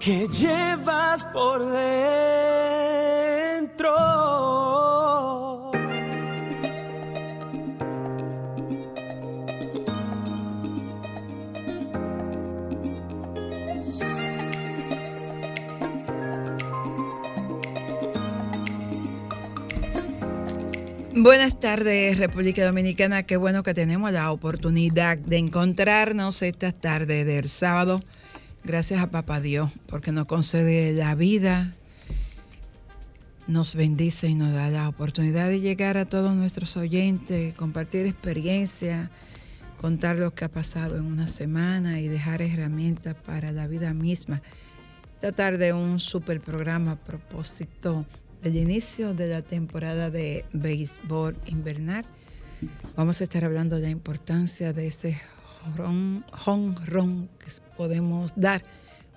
que llevas por dentro. Buenas tardes, República Dominicana. Qué bueno que tenemos la oportunidad de encontrarnos esta tarde del sábado. Gracias a Papá Dios, porque nos concede la vida, nos bendice y nos da la oportunidad de llegar a todos nuestros oyentes, compartir experiencia, contar lo que ha pasado en una semana y dejar herramientas para la vida misma. Esta tarde un super programa a propósito del inicio de la temporada de béisbol invernal. Vamos a estar hablando de la importancia de ese home run que podemos dar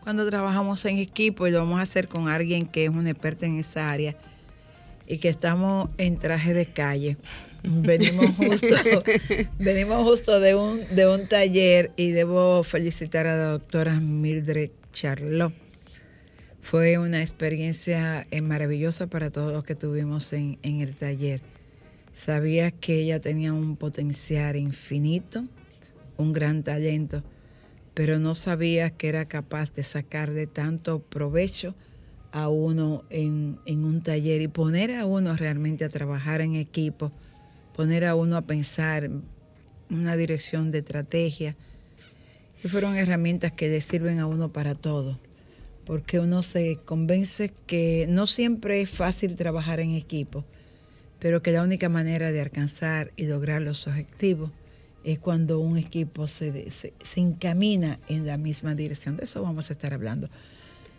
cuando trabajamos en equipo y lo vamos a hacer con alguien que es un experto en esa área y que estamos en traje de calle. Venimos justo, venimos justo de un, de un taller y debo felicitar a la doctora Mildred Charlot fue una experiencia eh, maravillosa para todos los que tuvimos en, en el taller. Sabía que ella tenía un potencial infinito, un gran talento, pero no sabía que era capaz de sacar de tanto provecho a uno en, en, un taller y poner a uno realmente a trabajar en equipo, poner a uno a pensar una dirección de estrategia. Y fueron herramientas que le sirven a uno para todo porque uno se convence que no siempre es fácil trabajar en equipo, pero que la única manera de alcanzar y lograr los objetivos es cuando un equipo se, se, se encamina en la misma dirección. De eso vamos a estar hablando.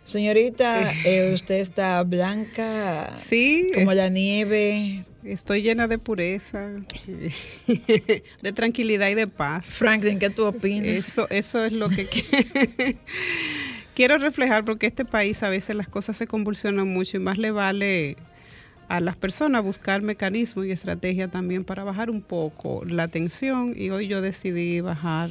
Señorita, eh, usted está blanca, sí, como la nieve. Estoy llena de pureza, de tranquilidad y de paz. Franklin, ¿qué tú opinas? Eso, eso es lo que quiero reflejar porque este país a veces las cosas se convulsionan mucho y más le vale a las personas buscar mecanismos y estrategias también para bajar un poco la tensión y hoy yo decidí bajar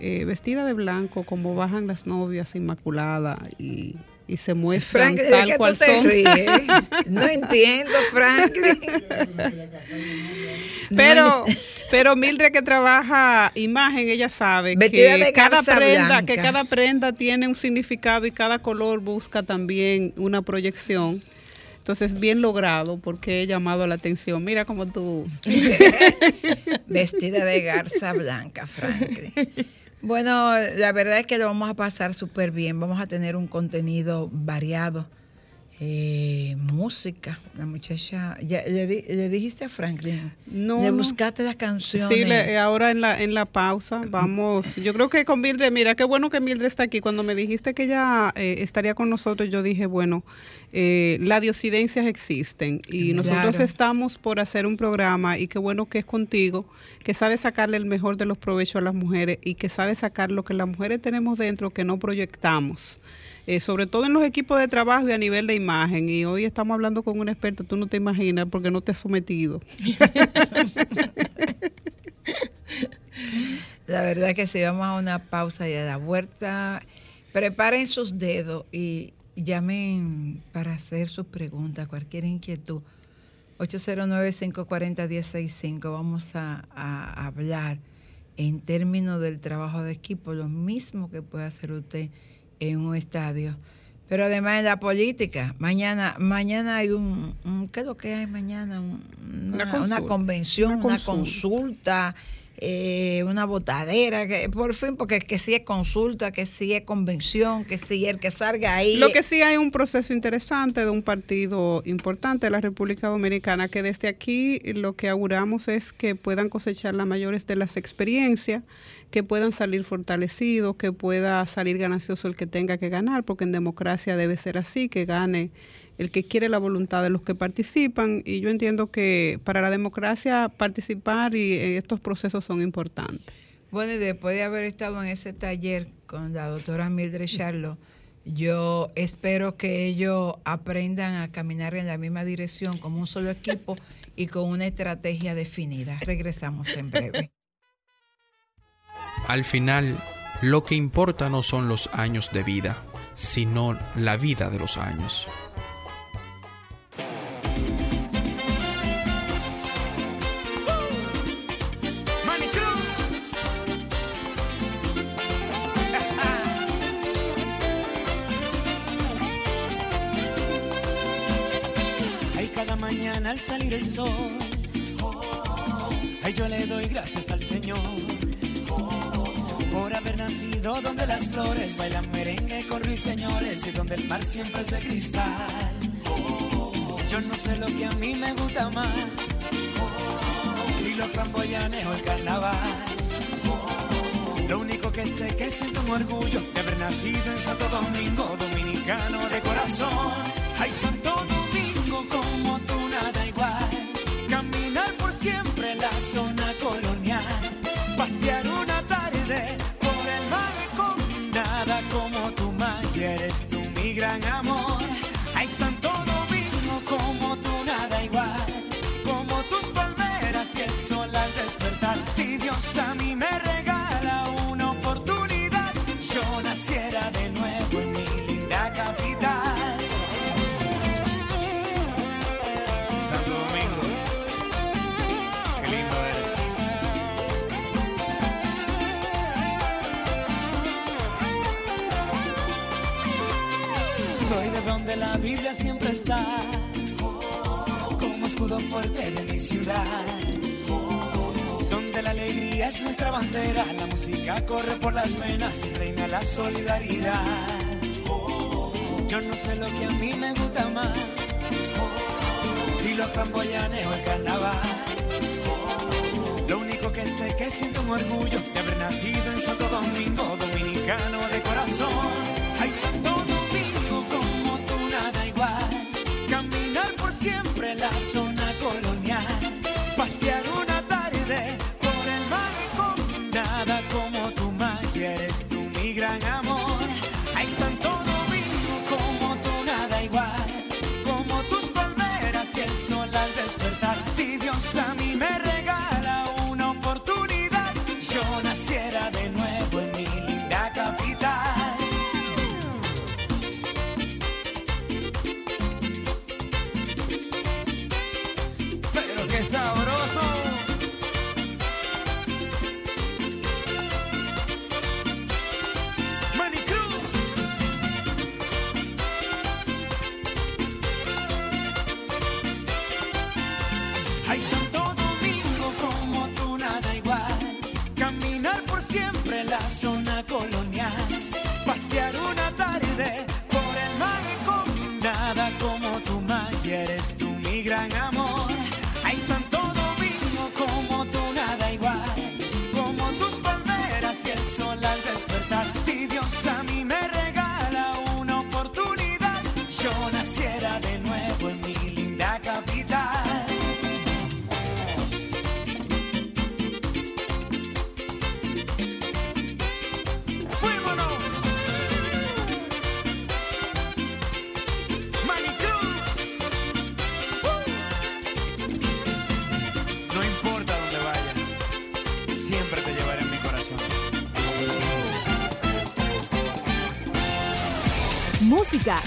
eh, vestida de blanco como bajan las novias inmaculadas y, y se muestran tal ¿de qué cual tú te son. ríes? No entiendo, Franklin. Pero, pero Mildred que trabaja imagen, ella sabe Vestida que de cada prenda, blanca. que cada prenda tiene un significado y cada color busca también una proyección. Entonces, bien logrado porque he llamado la atención. Mira cómo tú. Vestida de garza blanca, Franklin. Bueno, la verdad es que lo vamos a pasar súper bien. Vamos a tener un contenido variado. Eh, música. La muchacha, ya, le, le dijiste a Franklin, No, le buscaste las canciones. Sí, le- ahora en la, en la pausa vamos. Yo creo que con Mildred, mira, qué bueno que Mildred está aquí. Cuando me dijiste que ella eh, estaría con nosotros, yo dije, bueno, eh, las diosidencias existen y nosotros Claro. estamos por hacer un programa y qué bueno que es contigo, que sabe sacarle el mejor de los provechos a las mujeres y que sabe sacar lo que las mujeres tenemos dentro que no proyectamos. Eh, sobre todo en los equipos de trabajo y a nivel de imagen. Y hoy estamos hablando con una experta, tú no te imaginas porque no te has sometido. La verdad que si vamos a una pausa y a la vuelta, preparen sus dedos y llamen para hacer sus preguntas, cualquier inquietud. 809-540-1065. Vamos a hablar en términos del trabajo de equipo, lo mismo que puede hacer usted en un estadio. Pero además en la política, mañana, mañana hay un, un- ¿qué es lo que hay mañana? Un- Una Una, consulta. una convención, Una una consulta. consulta eh, una botadera, que por fin, porque que sí es consulta, que sí es convención, que sí el que salga ahí. Lo que sí hay un proceso interesante de un partido importante de la República Dominicana, que desde aquí lo que auguramos es que puedan cosechar las mayores de las experiencias, que puedan salir fortalecidos, que pueda salir ganancioso el que tenga que ganar, porque en democracia debe ser así, que gane el que quiere la voluntad de los que participan y yo entiendo que para la democracia participar y eh, estos procesos son importantes. Bueno, y después de haber estado en ese taller con la doctora Mildred Charlo, yo espero que ellos aprendan a caminar en la misma dirección como un solo equipo y con una estrategia definida. Regresamos en breve. Al final, lo que importa no son los años de vida, sino la vida de los años. al salir el sol. ay, yo le doy gracias al Señor donde las flores bailan merengue con ruiseñores y donde el mar siempre es de cristal. yo no sé lo que a mí me gusta más, si los framboyanes o el carnaval. Lo único que sé que siento un orgullo de haber nacido en Santo Domingo, dominicano de corazón. Siempre está, como escudo fuerte de mi ciudad. Donde la alegría es nuestra bandera, la música corre por las venas y reina la solidaridad. Yo no sé lo que a mí me gusta más, si los framboyanes o el carnaval. Lo único que sé que siento un orgullo de haber nacido en Santo Domingo, dominicano de corazón.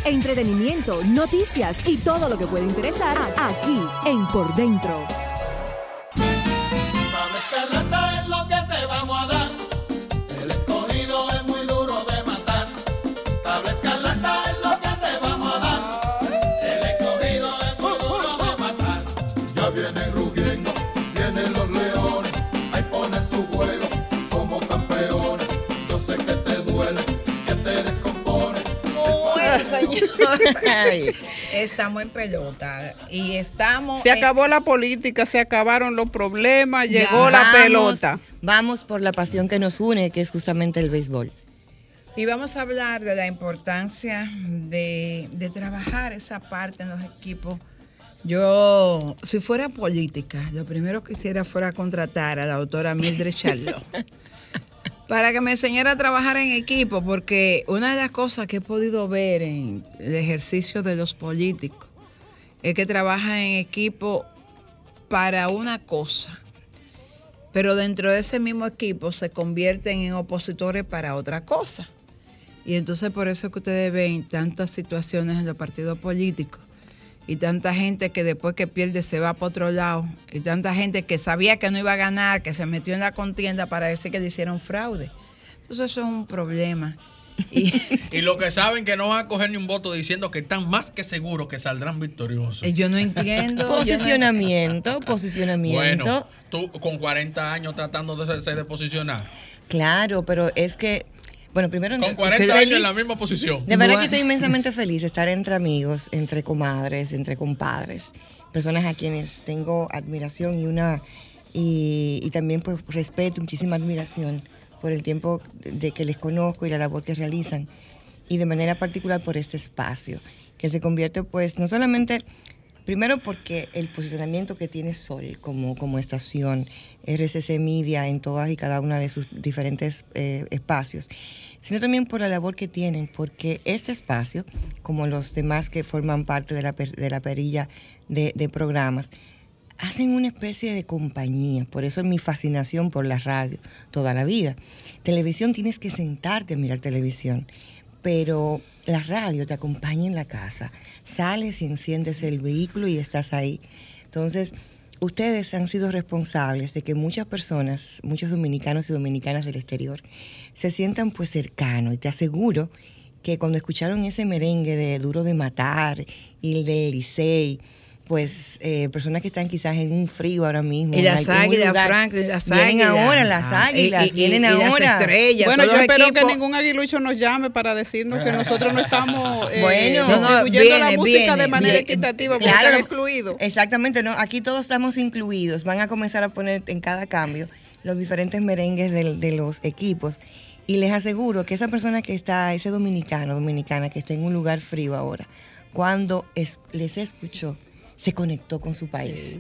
Entretenimiento, noticias y todo lo que puede interesar aquí en Por Dentro. Estamos en pelota y estamos. Se en- acabó la política, se acabaron los problemas, llegó la Vamos- pelota. Vamos por la pasión que nos une, que es justamente el béisbol. Y vamos a hablar de la importancia de, de trabajar esa parte en los equipos. Yo, si fuera política, lo primero que hiciera fuera contratar a la doctora Mildred Charlot para que me enseñara a trabajar en equipo, porque una de las cosas que he podido ver en el ejercicio de los políticos es que trabajan en equipo para una cosa, pero dentro de ese mismo equipo se convierten en opositores para otra cosa. Y entonces por eso es que ustedes ven tantas situaciones en los partidos políticos y tanta gente que después que pierde se va para otro lado y tanta gente que sabía que no iba a ganar, que se metió en la contienda para decir que le hicieron fraude. Entonces eso es un problema. Y Y lo que saben que no van a coger ni un voto diciendo que están más que seguros que saldrán victoriosos. yo no entiendo. no- Posicionamiento, posicionamiento. Bueno, tú con 40 años tratando de ser de posicionar. Claro, pero es que, bueno, primero... Con 40 que años en la misma posición. De verdad Bueno. que estoy inmensamente feliz de estar entre amigos, entre comadres, entre compadres, personas a quienes tengo admiración y una y, y también pues respeto, muchísima admiración por el tiempo de que les conozco y la labor que realizan y de manera particular por este espacio que se convierte pues no solamente Primero porque el posicionamiento que tiene Sol como, como estación, RCC Media en todas y cada una de sus diferentes eh, espacios, sino también por la labor que tienen, porque este espacio, como los demás que forman parte de la, de la perilla de, de programas, hacen una especie de compañía. Por eso es mi fascinación por la radio toda la vida. Televisión tienes que sentarte a mirar televisión, pero la radio te acompaña en la casa. Sales y enciendes el vehículo y estás ahí. Entonces, ustedes han sido responsables de que muchas personas, muchos dominicanos y dominicanas del exterior, se sientan pues cercanos. Y te aseguro que cuando escucharon ese merengue de Duro de Matar y el del Licey, pues eh, personas que están quizás en un frío ahora mismo. Y las águilas, Franklin, las Vienen águilas. ahora las Ah, águilas, y- y- vienen y las ahora. estrellas. Bueno, yo espero que ningún aguilucho nos llame para decirnos que nosotros no estamos eh, Bueno. No, la música viene, de manera viene. equitativa porque Claro, están lo- excluidos. Exactamente, no. Aquí todos estamos incluidos. Van a comenzar a poner en cada cambio los diferentes merengues de, los equipos. Y les aseguro que esa persona que está, ese dominicano, dominicana que está en un lugar frío ahora, cuando es- les escuchó, se conectó con su país.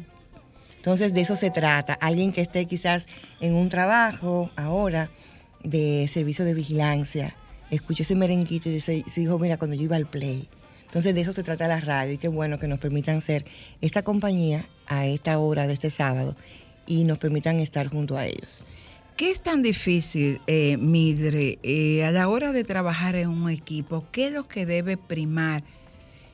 Entonces de eso se trata. Alguien que esté quizás en un trabajo ahora de servicio de vigilancia, escuchó ese merenguito y se dijo, mira, cuando yo iba al play. Entonces de eso se trata la radio y qué bueno que nos permitan ser esta compañía a esta hora de este sábado y nos permitan estar junto a ellos. ¿Qué es tan difícil, eh, Mildred, eh, a la hora de trabajar en un equipo? ¿Qué es lo que debe primar?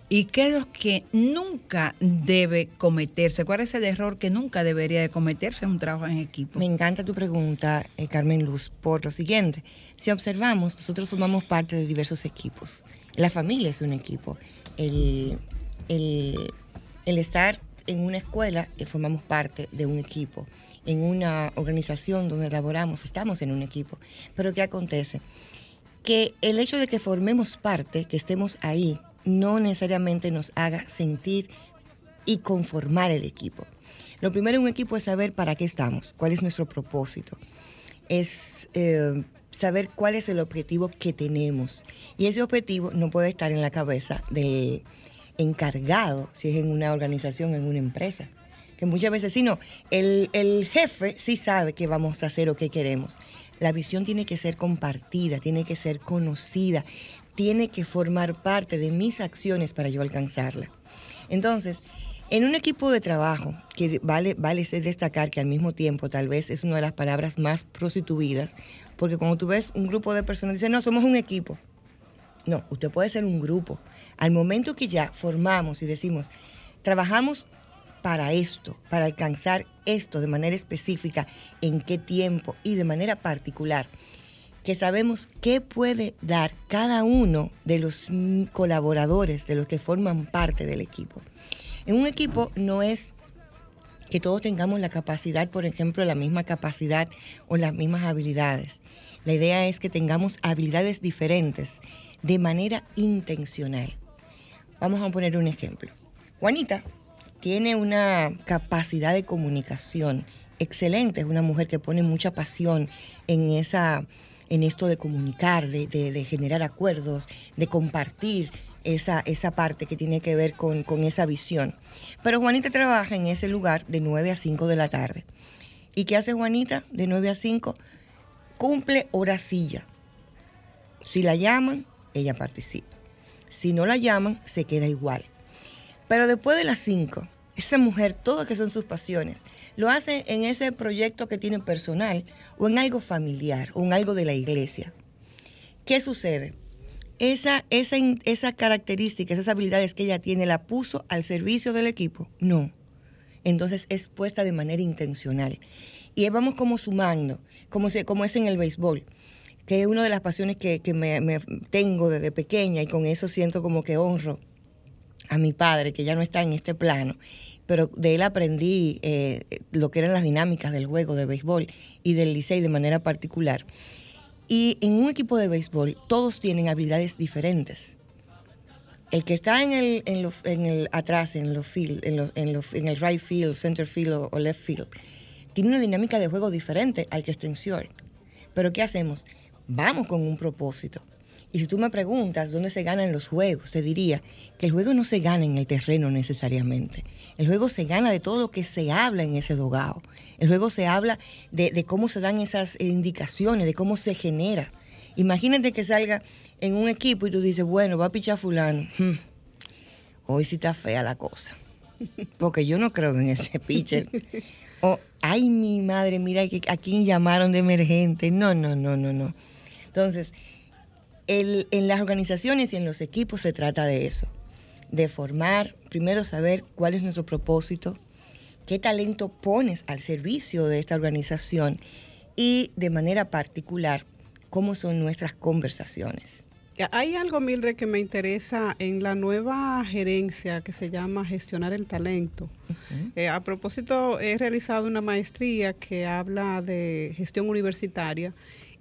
¿Y qué es lo que nunca debe cometerse? ¿Cuál es el error que nunca debería de cometerse en un trabajo en equipo? Me encanta tu pregunta, eh, Carmen Luz, por lo siguiente. Si observamos, nosotros formamos parte de diversos equipos. La familia es un equipo. El, el- estar en una escuela, eh, formamos parte de un equipo. En una organización donde laboramos, estamos en un equipo. Pero ¿qué acontece? Que el hecho de que formemos parte, que estemos ahí, no necesariamente nos haga sentir y conformar el equipo. Lo primero en un equipo es saber para qué estamos, cuál es nuestro propósito. Es eh, saber cuál es el objetivo que tenemos. Y ese objetivo no puede estar en la cabeza del encargado, si es en una organización, en una empresa. Que muchas veces sí, no. El, el jefe sí sabe qué vamos a hacer o qué queremos. La visión tiene que ser compartida, tiene que ser conocida, tiene que formar parte de mis acciones para yo alcanzarla. Entonces, en un equipo de trabajo, que vale, vale destacar que al mismo tiempo tal vez es una de las palabras más prostituidas, porque cuando tú ves un grupo de personas, dicen, no, somos un equipo. No, usted puede ser un grupo. Al momento que ya formamos y decimos, trabajamos para esto, para alcanzar esto de manera específica, en qué tiempo y de manera particular, que sabemos qué puede dar cada uno de los colaboradores, de los que forman parte del equipo. En un equipo no es que todos tengamos la capacidad, por ejemplo, la misma capacidad o las mismas habilidades. La idea es que tengamos habilidades diferentes de manera intencional. Vamos a poner un ejemplo. Juanita tiene una capacidad de comunicación excelente, es una mujer que pone mucha pasión en esa en esto de comunicar, de, generar acuerdos, de compartir esa, esa parte que tiene que ver con, con esa visión. Pero Juanita trabaja en ese lugar de 9 a 5 de la tarde. ¿Y qué hace Juanita de 9 a 5? Cumple hora silla. Si la llaman, ella participa. Si no la llaman, se queda igual. Pero después de las 5, esa mujer, todo que son sus pasiones, lo hace en ese proyecto que tiene personal o en algo familiar o en algo de la iglesia. ¿Qué sucede? Esa, esa, in- esa característica, esas habilidades que ella tiene, ¿la puso al servicio del equipo? No. Entonces es puesta de manera intencional. Y vamos como sumando, como, se, como es en el béisbol, que es una de las pasiones que, que me, me tengo desde pequeña y con eso siento como que honro a mi padre, que ya no está en este plano, pero de él aprendí eh, lo que eran las dinámicas del juego de béisbol y del licey de manera particular. Y en un equipo de béisbol todos tienen habilidades diferentes. El que está en el, en lo- en el atrás, en, field, en, los- en, el right field, center field o, o left field, tiene una dinámica de juego diferente al que está en short. Pero ¿qué hacemos? Vamos con un propósito. Y si tú me preguntas dónde se ganan los juegos, te diría que el juego no se gana en el terreno necesariamente. El juego se gana de todo lo que se habla en ese dogado. El juego se habla de, cómo se dan esas indicaciones, de cómo se genera. Imagínate que salga en un equipo y tú dices, bueno, va a pichar fulano. Hmm, Hoy sí está fea la cosa. Porque yo no creo en ese pitcher. O, ay, mi madre, mira a quién llamaron de emergente. No, no, no, no, no. Entonces, el- en las organizaciones y en los equipos se trata de eso. De formar, primero saber cuál es nuestro propósito, qué talento pones al servicio de esta organización y de manera particular, cómo son nuestras conversaciones. Hay algo, Mildred, que me interesa en la nueva gerencia que se llama Gestionar el Talento. Eh, a propósito, he realizado una maestría que habla de gestión universitaria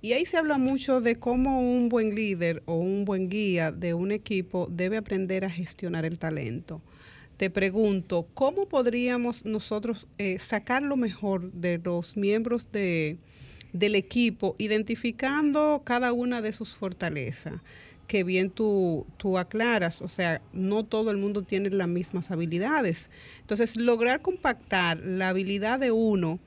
y ahí se habla mucho de cómo un buen líder o un buen guía de un equipo debe aprender a gestionar el talento. Te pregunto, ¿cómo podríamos nosotros eh, sacar lo mejor de los miembros de, del equipo, identificando cada una de sus fortalezas? Que bien tú, tú aclaras, o sea, no todo el mundo tiene las mismas habilidades. Entonces, lograr compactar la habilidad de uno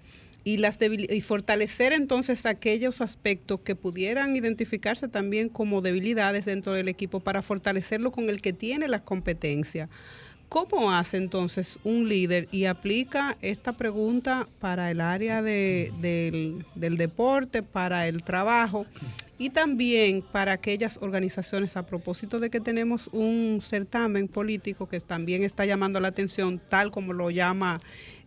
y, las debil- y fortalecer entonces aquellos aspectos que pudieran identificarse también como debilidades dentro del equipo para fortalecerlo con el que tiene las competencias. ¿Cómo hace entonces un líder y aplica esta pregunta para el área de- del, del deporte, para el trabajo y también para aquellas organizaciones a propósito de que tenemos un certamen político que también está llamando la atención, tal como lo llama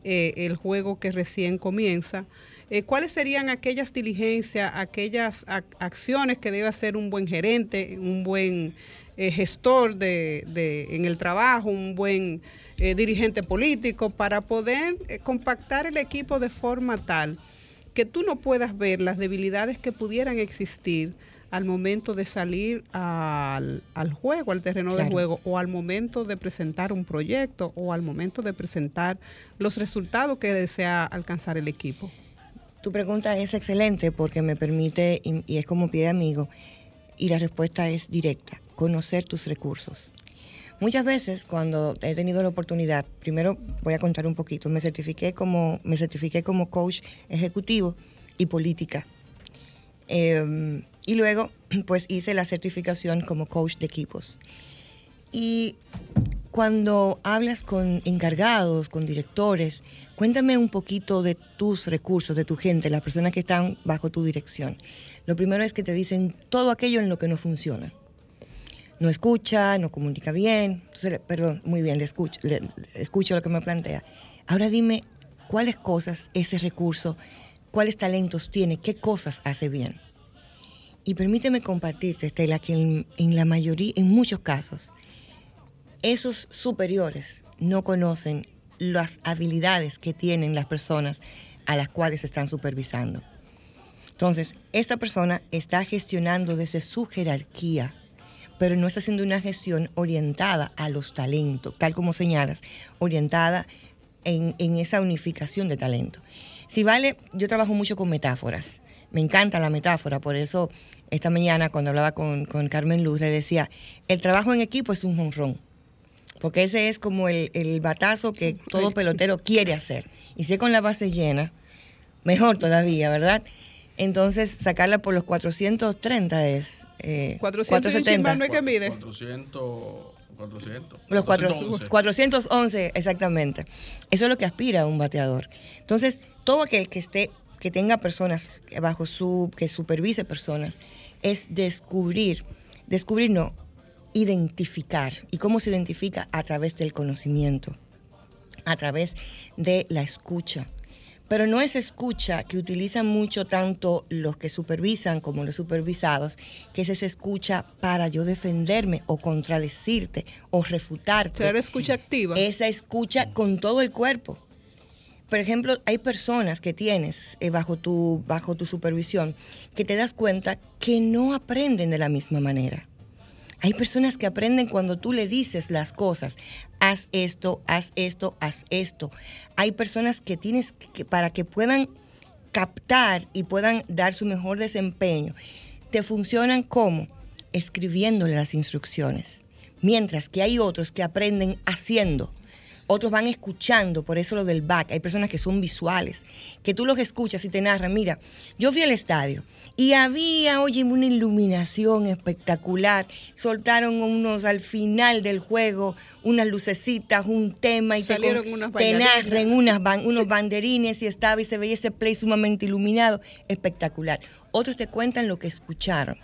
eh, el juego que recién comienza? Eh, ¿Cuáles serían aquellas diligencias, aquellas ac- acciones que debe hacer un buen gerente, un buen eh, gestor de, de- en el trabajo, un buen eh, dirigente político, para poder eh, compactar el equipo de forma tal que tú no puedas ver las debilidades que pudieran existir al momento de salir al, al juego, al terreno de juego, o al momento de presentar un proyecto, o al momento de presentar los resultados que desea alcanzar el equipo. Tu pregunta es excelente porque me permite, y, y es como pie de amigo, y la respuesta es directa, conocer tus recursos. Muchas veces cuando he tenido la oportunidad, primero voy a contar un poquito, me certifiqué como, me certifiqué como coach ejecutivo y política. Eh, y luego pues hice la certificación como coach de equipos. Y cuando hablas con encargados, con directores, cuéntame un poquito de tus recursos, de tu gente, las personas que están bajo tu dirección. Lo primero es que te dicen todo aquello en lo que no funciona. No escucha, no comunica bien. Entonces, perdón, muy bien, le escucho, le escucho lo que me plantea. Ahora dime cuáles cosas ese recurso, cuáles talentos tiene, qué cosas hace bien. Y permíteme compartirte, Estela, que en, la mayoría, en muchos casos, esos superiores no conocen las habilidades que tienen las personas a las cuales están supervisando. Entonces, esta persona está gestionando desde su jerarquía, pero no está haciendo una gestión orientada a los talentos, tal como señalas, orientada en, en esa unificación de talento. Si vale, yo trabajo mucho con metáforas. Me encanta la metáfora, por eso esta mañana cuando hablaba con, con Carmen Luz le decía, el trabajo en equipo es un jonrón, porque ese es como el, el batazo que todo pelotero quiere hacer. Y si es con la base llena, mejor todavía, ¿verdad? Entonces, sacarla por los 430 es... Eh, 400 y un chismán no es que mide. 400. 400. Los cuatro- 411. 411, exactamente. Eso es lo que aspira a un bateador. Entonces, todo aquel que esté, que tenga personas bajo su, que supervise personas, es descubrir, descubrir no, identificar. ¿Y cómo se identifica? A través del conocimiento, a través de la escucha. Pero no es escucha que utilizan mucho tanto los que supervisan como los supervisados, que es esa escucha para yo defenderme o contradecirte o refutarte. Ser escucha activa. Esa escucha con todo el cuerpo. Por ejemplo, hay personas que tienes eh, bajo, tu, bajo tu supervisión que te das cuenta que no aprenden de la misma manera. Hay personas que aprenden cuando tú le dices las cosas, haz esto, haz esto, haz esto. Hay personas que tienes que, para que puedan captar y puedan dar su mejor desempeño, te funcionan como escribiéndole las instrucciones. Mientras que hay otros que aprenden haciendo. Otros van escuchando, por eso lo del back. Hay personas que son visuales, que tú los escuchas y te narran. Mira, yo fui al estadio y había, oye, una iluminación espectacular. Soltaron unos al final del juego, unas lucecitas, un tema y te, Salieron unas te narran unas ban- unos banderines y estaba y se veía ese play sumamente iluminado. Espectacular. Otros te cuentan lo que escucharon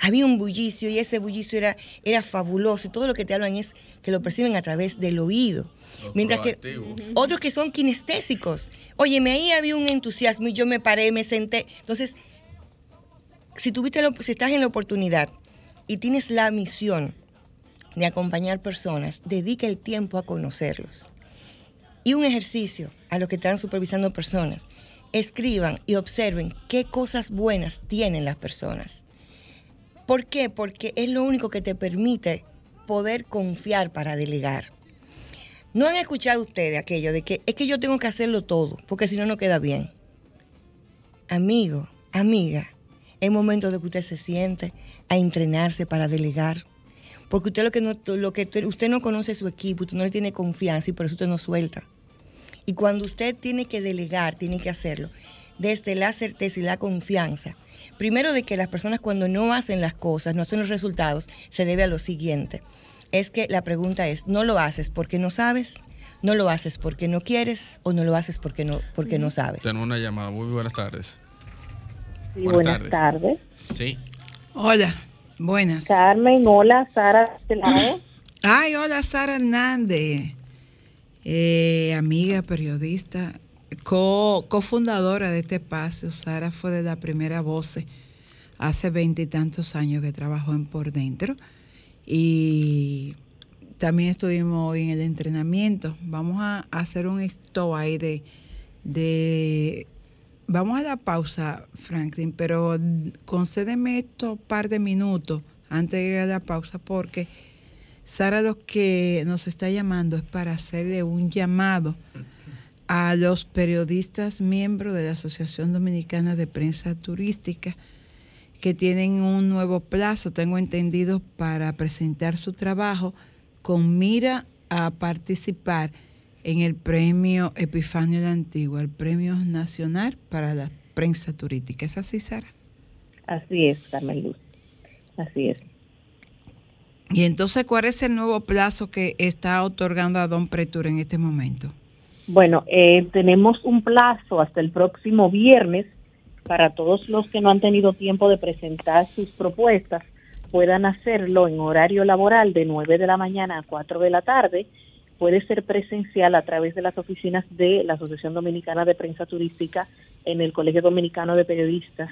había un bullicio y ese bullicio era, era fabuloso y todo lo que te hablan es que lo perciben a través del oído. Los Mientras que otros que son kinestésicos. Óyeme, ahí había un entusiasmo y yo me paré, me senté. Entonces, si, tuviste la- si estás en la oportunidad y tienes la misión de acompañar personas, dedica el tiempo a conocerlos. Y un ejercicio a los que están supervisando personas. Escriban y observen qué cosas buenas tienen las personas. ¿Por qué? Porque es lo único que te permite poder confiar para delegar. ¿No han escuchado ustedes aquello de que es que yo tengo que hacerlo todo, porque si no, no queda bien? Amigo, amiga, es momento de que usted se siente a entrenarse para delegar. Porque usted lo que, no, lo que usted no conoce su equipo, usted no le tiene confianza y por eso usted no suelta. Y cuando usted tiene que delegar, tiene que hacerlo desde la certeza y la confianza. Primero de que las personas cuando no hacen las cosas, no hacen los resultados, se debe a lo siguiente. Es que la pregunta es, ¿no lo haces porque no sabes? ¿No lo haces porque no quieres? ¿O no lo haces porque no, porque no sabes? Tenemos una llamada. Muy buenas tardes. Sí, Buenas buenas, tardes. tardes. Sí. Hola, buenas. Carmen, hola, Sara, este. Ay, hola Sara Hernández, eh, amiga, periodista, co- cofundadora de este espacio. Sara fue de la primera voz hace veintitantos años que trabajó en Por Dentro y también estuvimos hoy en el entrenamiento. Vamos a hacer un stop ahí de, de Vamos a la pausa, Franklin, pero concédeme estos par de minutos antes de ir a la pausa porque Sara lo que nos está llamando es para hacerle un llamado a los periodistas miembros de la Asociación Dominicana de Prensa Turística que tienen un nuevo plazo, tengo entendido, para presentar su trabajo con mira a participar en el premio Epifanio la Antigua, el premio nacional para la prensa turística. ¿Es así, Sara? Así es, Carmen Luz. Así es. Y entonces, ¿cuál es el nuevo plazo que está otorgando a Don Pretura en este momento? Bueno, eh, tenemos un plazo hasta el próximo viernes para todos los que no han tenido tiempo de presentar sus propuestas, puedan hacerlo en horario laboral de 9 de la mañana a 4 de la tarde. Puede ser presencial a través de las oficinas de la Asociación Dominicana de Prensa Turística en el Colegio Dominicano de Periodistas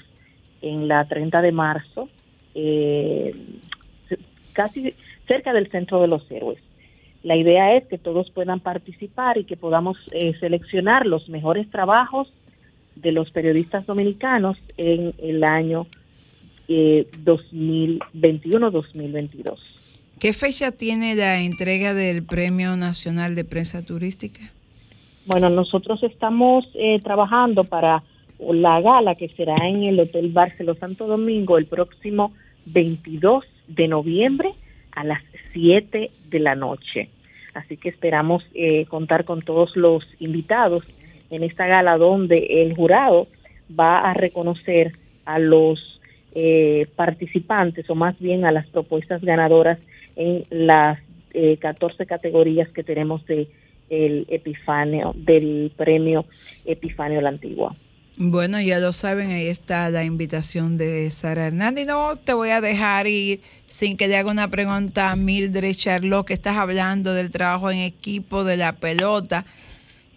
en la 30 de marzo, eh, casi cerca del Centro de los Héroes. La idea es que todos puedan participar y que podamos eh, seleccionar los mejores trabajos de los periodistas dominicanos en el año eh, 2021-2022. ¿Qué fecha tiene la entrega del Premio Nacional de Prensa Turística? Bueno, nosotros estamos eh, trabajando para la gala que será en el Hotel Barceló Santo Domingo el próximo 22 de noviembre a las 7 de la noche. Así que esperamos eh, contar con todos los invitados en esta gala donde el jurado va a reconocer a los eh, participantes o más bien a las propuestas ganadoras en las eh, 14 categorías que tenemos de el Epifanio del premio Epifanio la Antigua. Bueno, ya lo saben, ahí está la invitación de Sara Hernández. No te voy a dejar ir sin que le haga una pregunta a Mildred Charlot, que estás hablando del trabajo en equipo, de la pelota.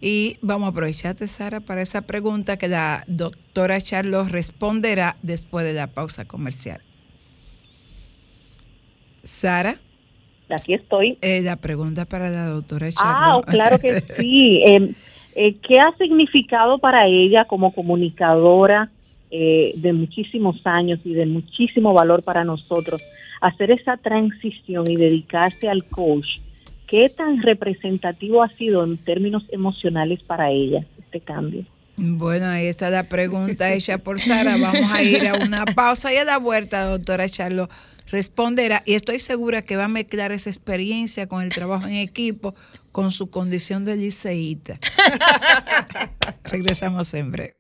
Y vamos a aprovecharte, Sara, para esa pregunta que la doctora Charlot responderá después de la pausa comercial. Sara. Aquí estoy. Eh, la pregunta para la doctora Ah, Charlot. claro que sí. Eh, eh, ¿Qué ha significado para ella como comunicadora eh, de muchísimos años y de muchísimo valor para nosotros hacer esa transición y dedicarse al coach? ¿Qué tan representativo ha sido en términos emocionales para ella este cambio? Bueno, ahí está la pregunta hecha por Sara. Vamos a ir a una pausa y a la vuelta, doctora Charlo responderá. Y estoy segura que va a mezclar esa experiencia con el trabajo en equipo con su condición de liceíta. Regresamos en breve.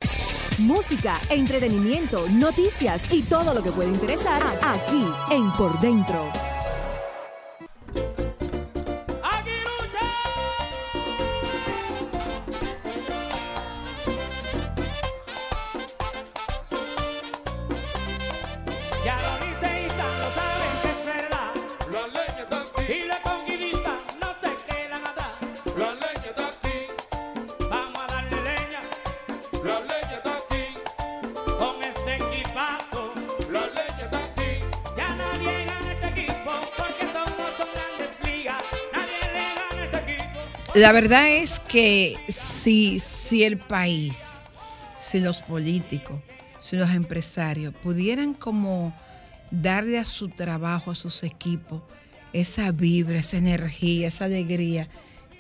Música, entretenimiento, noticias y todo lo que puede interesar aquí en Por Dentro. La verdad es que si, si el país, si los políticos, si los empresarios pudieran como darle a su trabajo, a sus equipos, esa vibra, esa energía, esa alegría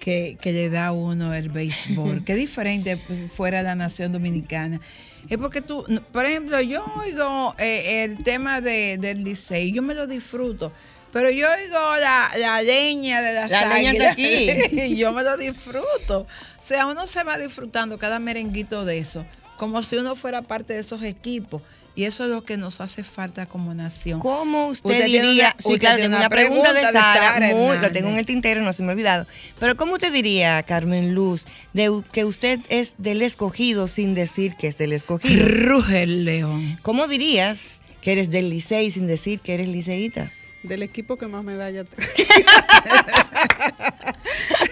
que, que le da a uno el béisbol. Qué diferente fuera la nación dominicana. Es porque tú, por ejemplo, yo oigo eh, el tema de, del licey, yo me lo disfruto. Pero yo oigo la, la leña de las La leña está águilas, aquí. y yo me lo disfruto. O sea, uno se va disfrutando cada merenguito de eso, como si uno fuera parte de esos equipos. Y eso es lo que nos hace falta como nación. ¿Cómo usted, diría? una- sí, usted claro, tiene tengo una pregunta, de Sara, muy- lo Hernández. tengo en el tintero, no se me ha olvidado. Pero ¿cómo usted diría, Carmen Luz, de que usted es del escogido sin decir que es del escogido? Ruge el león. ¿Cómo dirías que eres del licey sin decir que eres liceíta? Del equipo que más medallas te-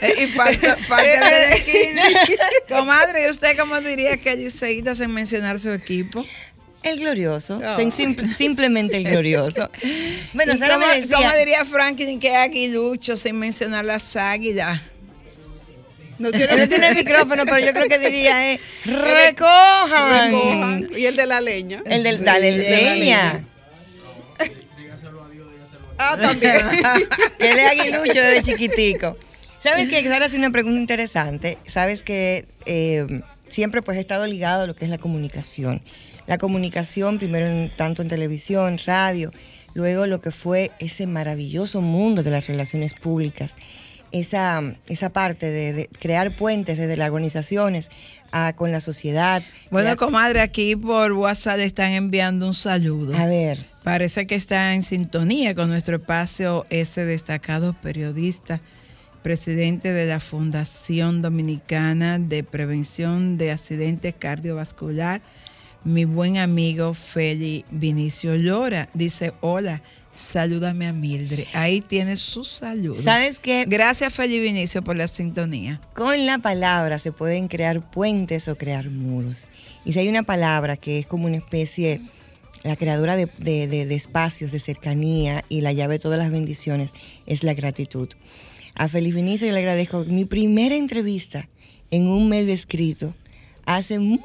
Eh, y falta, falta el de la esquina. Comadre, ¿y usted cómo diría que Liceíta sin mencionar su equipo? El glorioso, Oh. sin- simple- simplemente el glorioso. Bueno, ¿Y Sara cómo, me decía, cómo diría Franklin que es aguilucho sin mencionar las águilas? No no tiene micrófono, pero yo creo que diría, eh, recojan. Recojan. Y el de la leña. El del, dale, El de la leña. Ah, también. él es aguilucho desde chiquitico. ¿Sabes que Sara hace una pregunta interesante? Sabes que eh, siempre pues he estado ligado a lo que es la comunicación. La comunicación, primero en- tanto en televisión, radio, luego lo que fue ese maravilloso mundo de las relaciones públicas. Esa, esa parte de, de crear puentes desde las organizaciones a- con la sociedad. Bueno, comadre, aquí por WhatsApp están enviando un saludo. a ver, Parece que está en sintonía con nuestro espacio ese destacado periodista, presidente de la Fundación Dominicana de Prevención de Accidentes Cardiovascular, mi buen amigo Feli Vinicio Llora. Dice, hola, salúdame a Mildred. Ahí tiene su saludo. ¿sabes qué? Gracias Feli Vinicio por la sintonía. Con la palabra se pueden crear puentes o crear muros. Y si hay una palabra que es como una especie, la creadora de, de- de- de espacios, de cercanía y la llave de todas las bendiciones, es la gratitud. A Feliz Vinicio yo le agradezco mi primera entrevista en un medio escrito hace mucho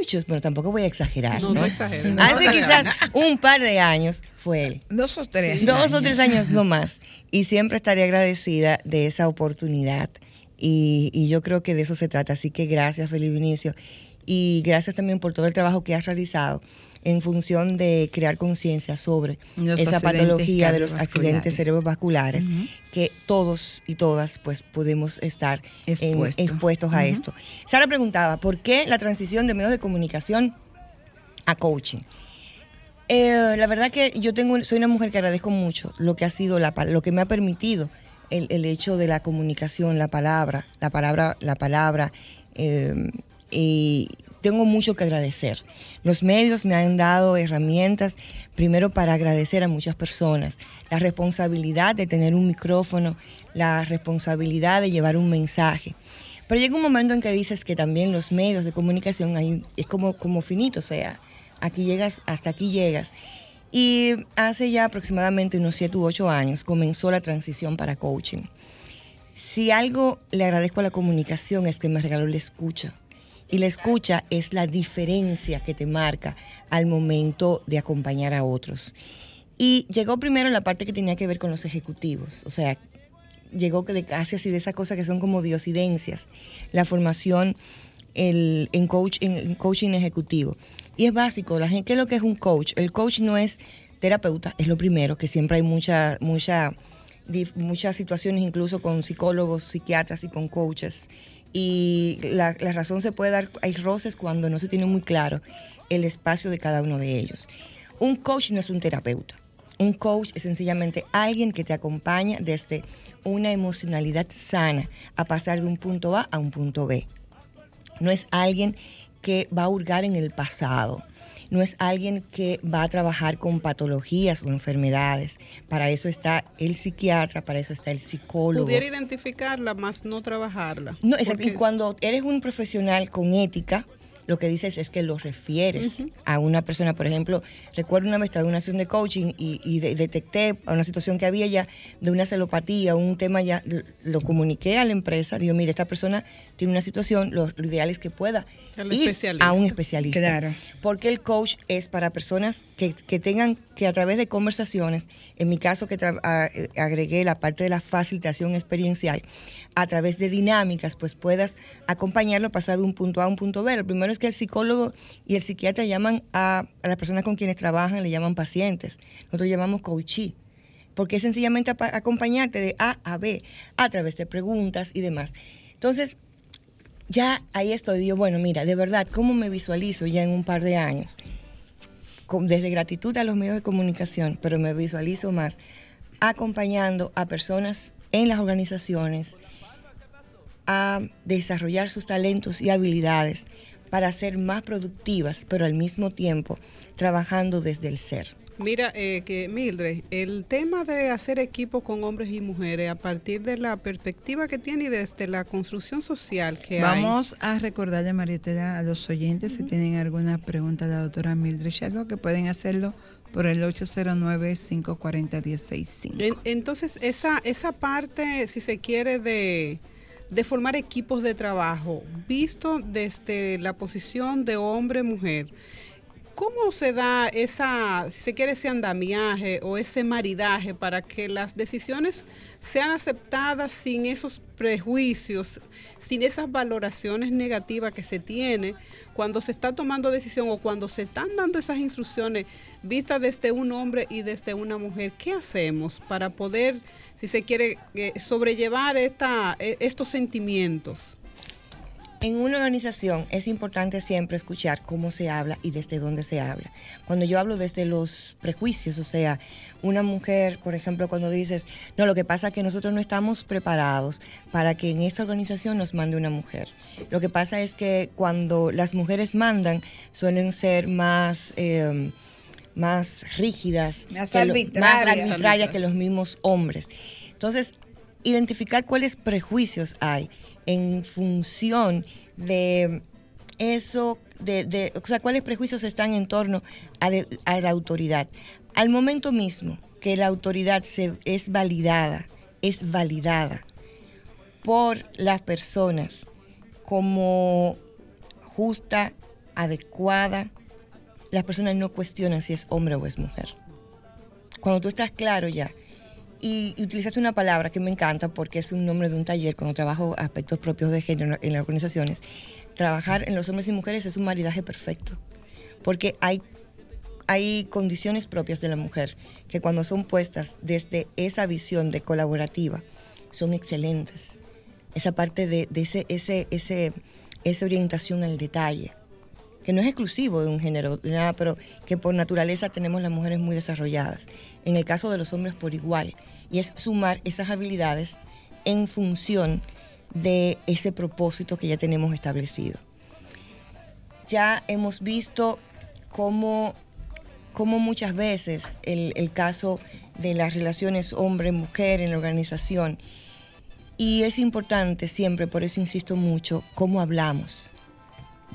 muchos, pero tampoco voy a exagerar. No, No, no. Hace quizás un par de años fue él. Dos o tres. Dos o tres años no más. Y siempre estaré agradecida de esa oportunidad. Y, y yo creo que de eso se trata. Así que gracias, Felipe Vinicio. Y gracias también por todo el trabajo que has realizado en función de crear conciencia sobre Los esa patología de los accidentes cerebrovasculares, que todos y todas pues podemos estar en- Expuesto. expuestos a esto. Sara preguntaba, ¿por qué la transición de medios de comunicación a coaching? Eh, la verdad que yo tengo, soy una mujer que agradezco mucho lo que ha sido la, lo que me ha permitido el, el hecho de la comunicación, la palabra, la palabra, la palabra. eh, y tengo mucho que agradecer. Los medios me han dado herramientas, primero para agradecer a muchas personas, la responsabilidad de tener un micrófono, la responsabilidad de llevar un mensaje. Pero llega un momento en que dices que también los medios de comunicación hay- es como, como finito, o sea, aquí llegas, hasta aquí llegas. Y hace ya aproximadamente unos 7 u 8 años comenzó la transición para coaching. Si algo le agradezco a la comunicación es que me regaló la escucha. Y la escucha es la diferencia que te marca al momento de acompañar a otros. Y llegó primero la parte que tenía que ver con los ejecutivos, o sea, llegó que casi así de esas cosas que son como diosidencias, la formación en, coach, en, coaching ejecutivo. Y es básico, la gente, ¿qué es lo que es un coach? El coach no es terapeuta, es lo primero, que siempre hay mucha, mucha, muchas situaciones incluso con psicólogos, psiquiatras y con coaches. Y la, razón se puede dar, hay roces cuando no se tiene muy claro el espacio de cada uno de ellos. Un coach no es un terapeuta. Un coach es sencillamente alguien que te acompaña desde una emocionalidad sana a pasar de un punto A a un punto B. No es alguien que va a hurgar en el pasado. No es alguien que va a trabajar con patologías o enfermedades. Para eso está el psiquiatra, para eso está el psicólogo. Pudiera identificarla, más no trabajarla. No, exacto. Y Porque- cuando eres un profesional con ética, lo que dices es que lo refieres a una persona. Por ejemplo, recuerdo una vez estaba en una sesión de coaching y, y de- detecté una situación que había ya de una celopatía, un tema ya, lo, comuniqué a la empresa. Digo, mire, esta persona tiene una situación, lo, lo ideal es que pueda ir especialista. a un especialista. Claro. Porque el coach es para personas que, que tengan que a través de conversaciones, en mi caso que eh, agregué la parte de la facilitación experiencial, a través de dinámicas, pues puedas acompañarlo pasar de un punto A a un punto B. Lo primero es que el psicólogo y el psiquiatra llaman a, a las personas con quienes trabajan, le llaman pacientes. Nosotros llamamos coachee porque es sencillamente acompañarte de A a B a través de preguntas y demás. Entonces, ya ahí estoy, digo, bueno, mira, de verdad, ¿cómo me visualizo ya en un par de años? Desde gratitud a los medios de comunicación, pero me visualizo más acompañando a personas en las organizaciones a desarrollar sus talentos y habilidades para ser más productivas, pero al mismo tiempo trabajando desde el ser. Mira, eh, que Mildred, el tema de hacer equipo con hombres y mujeres a partir de la perspectiva que tiene y desde la construcción social que hay. Vamos a recordarle, Marietela, a los oyentes si tienen alguna pregunta a la doctora Mildred Shalvo, que pueden hacerlo por el 809-540-165. En- Entonces, esa, esa parte, si se quiere, de, de formar equipos de trabajo, visto desde la posición de hombre-mujer, ¿cómo se da esa, si se quiere, ese andamiaje o ese maridaje para que las decisiones sean aceptadas sin esos prejuicios, sin esas valoraciones negativas que se tiene cuando se está tomando decisión o cuando se están dando esas instrucciones vistas desde un hombre y desde una mujer? ¿Qué hacemos para poder, si se quiere, eh, sobrellevar esta, eh, estos sentimientos? En una organización es importante siempre escuchar cómo se habla y desde dónde se habla. Cuando yo hablo desde los prejuicios, o sea, una mujer, por ejemplo, cuando dices, no, lo que pasa es que nosotros no estamos preparados para que en esta organización nos mande una mujer. Lo que pasa es que cuando las mujeres mandan, suelen ser más... eh, más rígidas, Más que lo- más arbitrarias que los mismos hombres. Entonces, identificar cuáles prejuicios hay en función de eso, de, o sea, cuáles prejuicios están en torno a, a la autoridad. Al momento mismo que la autoridad se, es validada, es validada por las personas como justa, adecuada, las personas no cuestionan si es hombre o es mujer. Cuando tú estás claro ya, y, utilizaste una palabra que me encanta porque es un nombre de un taller cuando trabajo aspectos propios de género en las organizaciones. Trabajar en los hombres y mujeres es un maridaje perfecto, porque hay, hay condiciones propias de la mujer que cuando son puestas desde esa visión de colaborativa son excelentes. Esa parte de, de ese, ese, ese, esa orientación al detalle, que no es exclusivo de un género, de nada, pero que por naturaleza tenemos las mujeres muy desarrolladas. En el caso de los hombres por igual. Y es sumar esas habilidades en función de ese propósito que ya tenemos establecido. Ya hemos visto cómo, cómo muchas veces el, el caso de las relaciones hombre-mujer en la organización, y es importante siempre, por eso insisto mucho, cómo hablamos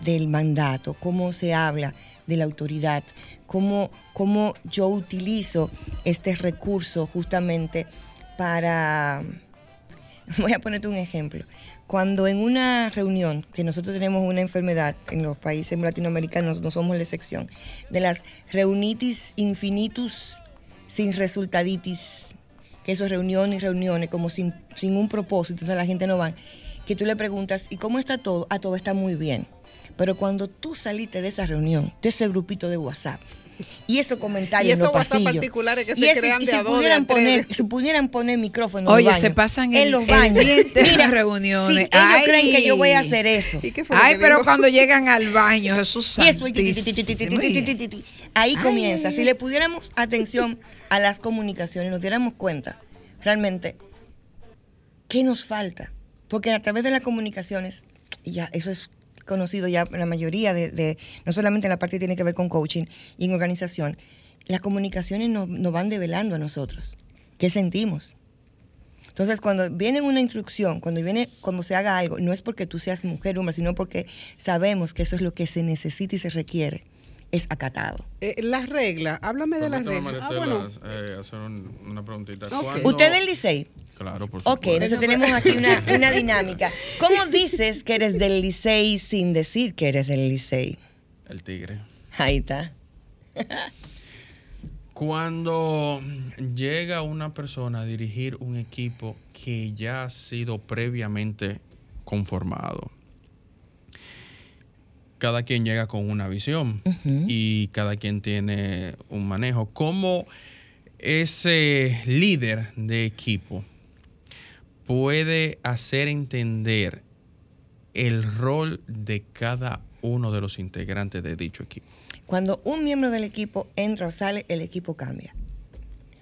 del mandato, cómo se habla de la autoridad, cómo, cómo yo utilizo este recurso justamente para... Voy a ponerte un ejemplo. Cuando en una reunión, que nosotros tenemos una enfermedad en los países latinoamericanos, no somos la excepción, de las reunitis infinitus sin resultaditis, que eso es reuniones y reuniones, como sin, sin un propósito, entonces la gente no va, que tú le preguntas, ¿y cómo está todo? Ah, todo está muy bien. Pero cuando tú saliste de esa reunión, de ese grupito de WhatsApp, y esos comentarios Y en los esos WhatsApp pasillos, particulares que y se ese- crean y de si pudieran poner, si pudieran poner micrófono Oye, en los se baños, pasan el- en los el baños. en Mira, reuniones. sí, ellos Ay. creen que yo voy a hacer eso. ¿Y qué fue lo Ay, pero cuando llegan al baño, Jesús Y eso, ahí comienza. Si le pudiéramos atención a las comunicaciones, nos diéramos cuenta realmente qué nos falta. Porque a través de las comunicaciones, ya eso es conocido ya la mayoría de, no solamente en la parte que tiene que ver con coaching y en organización, las comunicaciones nos, nos van develando a nosotros. ¿Qué sentimos? Entonces, cuando viene una instrucción, cuando viene, cuando se haga algo, no es porque tú seas mujer hombre, sino porque sabemos que eso es lo que se necesita y se requiere, es acatado. Eh, las reglas, háblame de las Permítame, reglas. Ah, bueno. eh, hacer un- una preguntita. Ok. ¿Cuándo- ¿Usted es del Licey? Claro, por Ok, supuesto. entonces tenemos aquí una, una dinámica. ¿Cómo dices que eres del Licey sin decir que eres del Licey? El tigre. Ahí está. Cuando llega una persona a dirigir un equipo que ya ha sido previamente conformado, cada quien llega con una visión y cada quien tiene un manejo. ¿Cómo ese líder de equipo puede hacer entender el rol de cada uno de los integrantes de dicho equipo? Cuando un miembro del equipo entra o sale, el equipo cambia.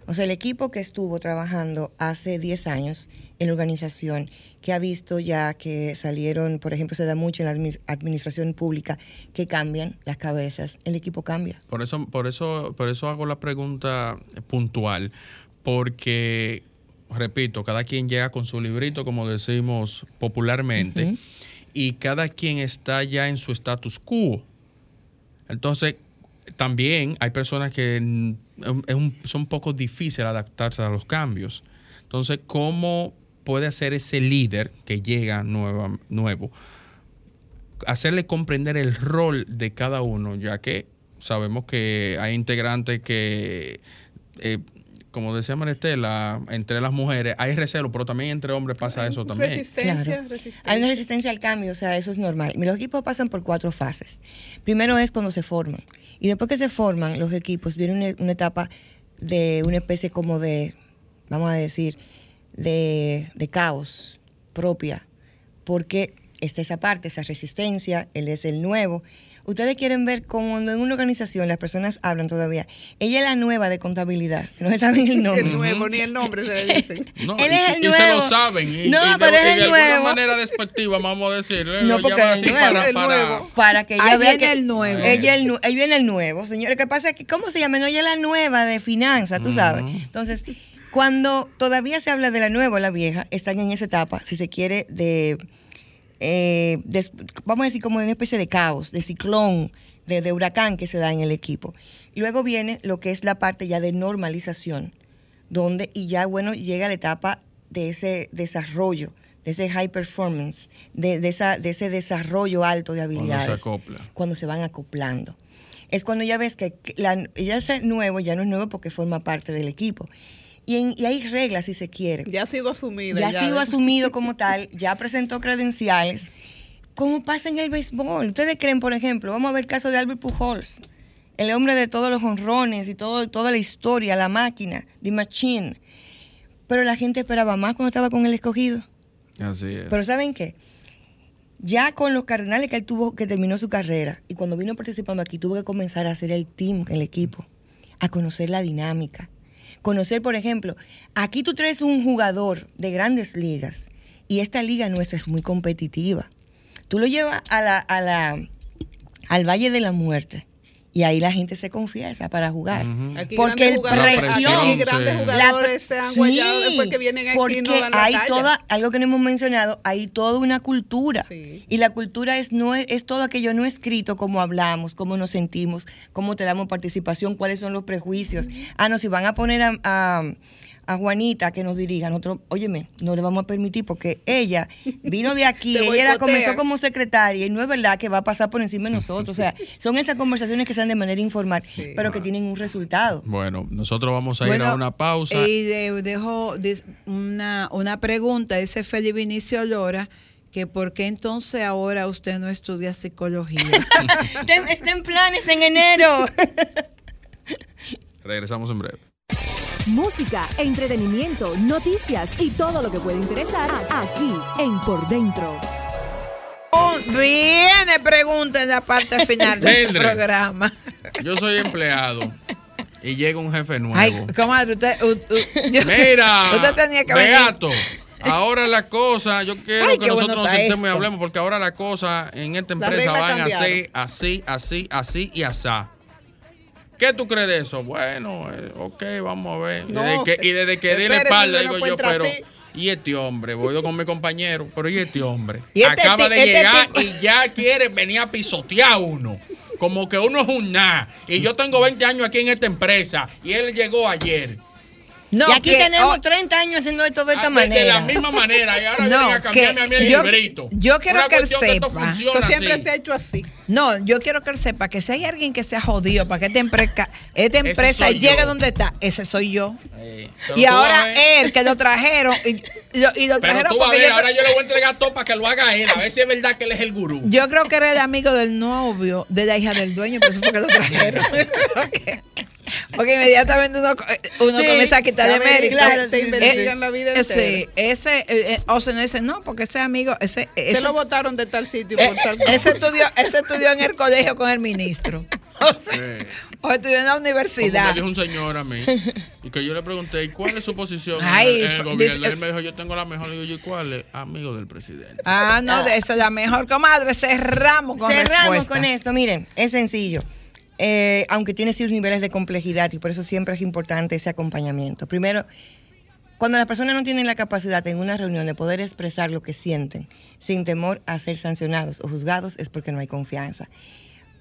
O sea, el equipo que estuvo trabajando hace 10 años en la organización, que ha visto ya que salieron, por ejemplo, se da mucho en la admi- administración pública, que cambian las cabezas, el equipo cambia. Por eso, por eso, por eso hago la pregunta puntual, porque repito, cada quien llega con su librito, como decimos popularmente, y cada quien está ya en su status quo. Entonces, también hay personas que es un- son poco difíciles adaptarse a los cambios. Entonces, ¿cómo puede hacer ese líder que llega nuevo? Hacerle comprender el rol de cada uno, ya que sabemos que hay integrantes que, eh, como decía Maristela, entre las mujeres hay recelo, pero también entre hombres pasa eso también. Resistencia, Claro. resistencia. Hay una resistencia al cambio, o sea, eso es normal. Los equipos pasan por cuatro fases. Primero es cuando se forman. Y después que se forman los equipos, viene una, una etapa de una especie como de, vamos a decir, de, de caos propia. Porque está esa parte, esa resistencia, él es el nuevo. Ustedes quieren ver cómo en una organización las personas hablan todavía. Ella es la nueva de contabilidad, que no se saben el nombre. El nuevo, ni el nombre se le dice. No, Él y, es y el se nuevo. lo saben. Y, No, y de, pero es y el de alguna nuevo. manera despectiva, vamos a decirle. No, lo porque llaman el nuevo, para- el para- nuevo. para que ella Ahí vea viene que el nuevo. Ella el ahí viene el nuevo, señor. Lo que pasa es que, ¿cómo se llama? No, ella es la nueva de finanzas, tú sabes. Entonces, cuando todavía se habla de la nueva o la vieja, están en esa etapa, si se quiere, de, eh, de- vamos a decir, como una especie de caos, de ciclón, de, de huracán que se da en el equipo. Luego viene lo que es la parte ya de normalización, donde, y ya, bueno, llega la etapa de ese desarrollo de ese high performance, de, de esa, de ese desarrollo alto de Cuando se habilidades. acopla. Cuando se van acoplando. Es cuando ya ves que que la, ya es nuevo, ya no es nuevo porque forma parte del equipo. Y, en- y hay reglas si se quiere. Ya ha sido asumido. Ya ha sido asumido como tal, ya presentó credenciales. ¿Cómo pasa en el béisbol? ¿Ustedes creen, por ejemplo, vamos a ver el caso de Albert Pujols, el hombre de todos los honrones y todo, toda la historia, la máquina, The Machine? Pero la gente esperaba más cuando estaba con el escogido. Así es. Pero ¿saben qué? Ya con los Cardenales que él tuvo, que terminó su carrera, y cuando vino participando aquí, tuvo que comenzar a hacer el team, el equipo, a conocer la dinámica. Conocer, por ejemplo, aquí tú traes un jugador de grandes ligas, y esta liga nuestra es muy competitiva. Tú lo llevas a la, a la, al Valle de la Muerte, y ahí la gente se confiesa para jugar. Aquí Porque el presión, aquí grandes sí. jugadores se han guayado Sí, después que vienen aquí porque y no dan la hay talla. toda, algo que no hemos mencionado, hay toda una cultura. Sí. Y la cultura es, no es, es todo aquello no escrito, como hablamos, cómo nos sentimos, cómo te damos participación, cuáles son los prejuicios. Ah, no, si van a poner a, a- a Juanita que nos dirija, nosotros, óyeme, no le vamos a permitir porque ella vino de aquí, ella era, boicotean. comenzó como secretaria y no es verdad que va a pasar por encima de nosotros. O sea, son esas conversaciones que se dan de manera informal, pero que tienen un resultado. Bueno, nosotros vamos a ir a una pausa. Y de- dejo de- una, una pregunta, dice Felipe Vinicio Lora, que por qué entonces ahora usted no estudia psicología. Estén, estén planes en enero. Regresamos en breve. Música, entretenimiento, noticias y todo lo que puede interesar aquí en Por Dentro. Viene pregunta en la parte final del Mildred. programa. Yo soy empleado y llega un jefe nuevo. Ay, comadre, usted, u- u- yo- Mira, usted tenía que venir. Beato, ahora la cosa, yo quiero Ay, que qué bueno nosotros nos sentemos y hablemos porque ahora la cosa en esta empresa van a cambiaron. ser así, así, así y así. ¿Qué tú crees de eso? Bueno, eh, ok, vamos a ver. Y No, desde que, y desde que di la espalda, digo yo, pero. así. Y este hombre, voy con mi compañero, pero ¿y este hombre? Y este Acaba de este llegar y ya quiere venir a pisotear a uno. Como que uno es un nada. Y yo tengo 20 años aquí en esta empresa y él llegó ayer. No, y aquí que- tenemos oh, 30 años haciendo esto de esta manera. De la misma manera. Y ahora No, vienen a cambiarme que a mí el yo- librito. yo quiero Una que él que sepa. funciona Eso siempre así. se ha hecho así. No, yo quiero que él sepa que si hay alguien que se ha jodido para que esta empresa, esta empresa llegue yo. donde está, ese soy yo. Eh, Y ahora él, que lo trajeron, y, y lo, y lo Pero trajeron tú a ver, yo, ahora creo- yo le voy a entregar todo para que lo haga él. A ver si es verdad que él es el gurú. yo creo que era el amigo del novio, de la hija del dueño, por eso fue que lo trajeron. Ok. Porque inmediatamente uno, uno Sí, comienza a quitarle mérito. claro, te sí, sí, investigan la vida Eh, sí, ese, eh, eh, o sea, no dice, no, porque ese amigo, ese, Se ese, lo votaron de tal sitio eh, por tal ese estudió, ese estudió en el colegio con el ministro. O, sea, Sí. o estudió en la Como me universidad. dijo un señor a mí. Y que yo le pregunté, ¿y cuál es su posición en el- en el, dice- gobierno? Él me dijo, yo tengo la mejor. Le digo, yo, ¿y cuál es? Amigo del presidente. Ah, no, de esa es la mejor comadre. Cerramos con Cerramos respuesta. con esto. Miren, es sencillo. Eh, aunque tiene sus niveles de complejidad y por eso siempre es importante ese acompañamiento. Primero, cuando las personas no tienen la capacidad en una reunión de poder expresar lo que sienten sin temor a ser sancionados o juzgados es porque no hay confianza.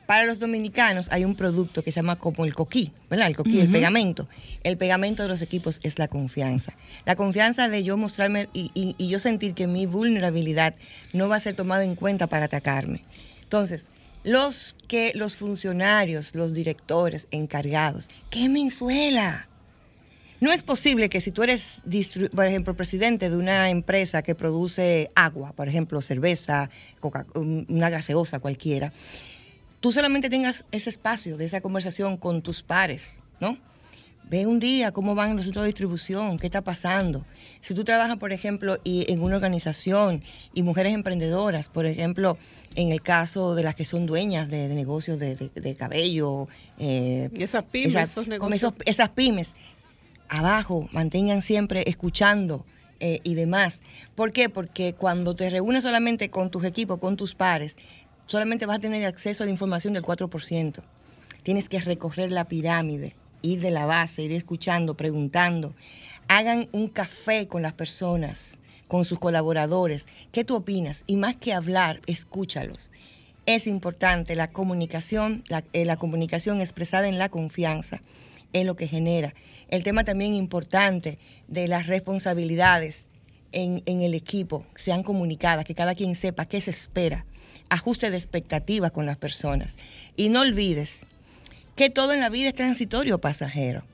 Para los dominicanos hay un producto que se llama como el coquí, ¿verdad? El coquí, el pegamento. El pegamento de los equipos es la confianza. La confianza de yo mostrarme y, y- y yo sentir que mi vulnerabilidad no va a ser tomada en cuenta para atacarme. Entonces, los que los funcionarios, los directores encargados, quemen suela. No es posible que si tú eres, por ejemplo, presidente de una empresa que produce agua, por ejemplo, cerveza, coca- um, una gaseosa cualquiera, tú solamente tengas ese espacio de esa conversación con tus pares, ¿no? Ve un día cómo van los centros de distribución, qué está pasando. Si tú trabajas, por ejemplo, y en una organización y mujeres emprendedoras, por ejemplo, en el caso de las que son dueñas de, de negocios de, de- de cabello, eh, Y esas pymes, esos como negocios. esos- esas pymes, abajo, mantengan siempre escuchando eh, y demás. ¿Por qué? Porque cuando te reúnes solamente con tus equipos, con tus pares, solamente vas a tener acceso a la información del 4%. Tienes que recorrer la pirámide, ir de la base, ir escuchando, preguntando. Hagan un café con las personas, con sus colaboradores. ¿Qué tú opinas? Y más que hablar, escúchalos. Es importante la comunicación, la, eh, la comunicación expresada en la confianza es lo que genera. El tema también importante de las responsabilidades en, en el equipo sean comunicadas, que cada quien sepa qué se espera, ajuste de expectativas con las personas. Y no olvides que todo en la vida es transitorio, pasajero.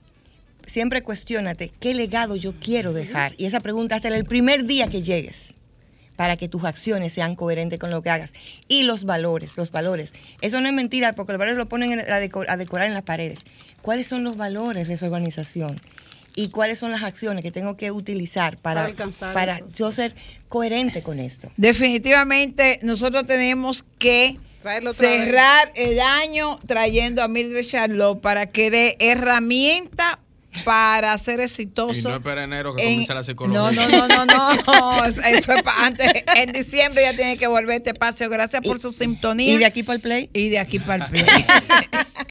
Siempre cuestionate qué legado yo quiero dejar. Y esa pregunta hasta el primer día que llegues para que tus acciones sean coherentes con lo que hagas. Y los valores, los valores. Eso no es mentira, porque los valores lo ponen en- a, deco- a decorar en las paredes. ¿Cuáles son los valores de esa organización? ¿Y cuáles son las acciones que tengo que utilizar para, Para alcanzar para yo ser coherente con esto? Definitivamente nosotros tenemos que vez. cerrar el año trayendo a Mildred Charlotte para que dé herramienta para ser exitoso. Y no espera enero que en- comience la psicología. No, no, no, no, no. Eso es para antes. En diciembre ya tiene que volver a este espacio. Gracias por su sintonía. Y de aquí para el play. Y de aquí para el play.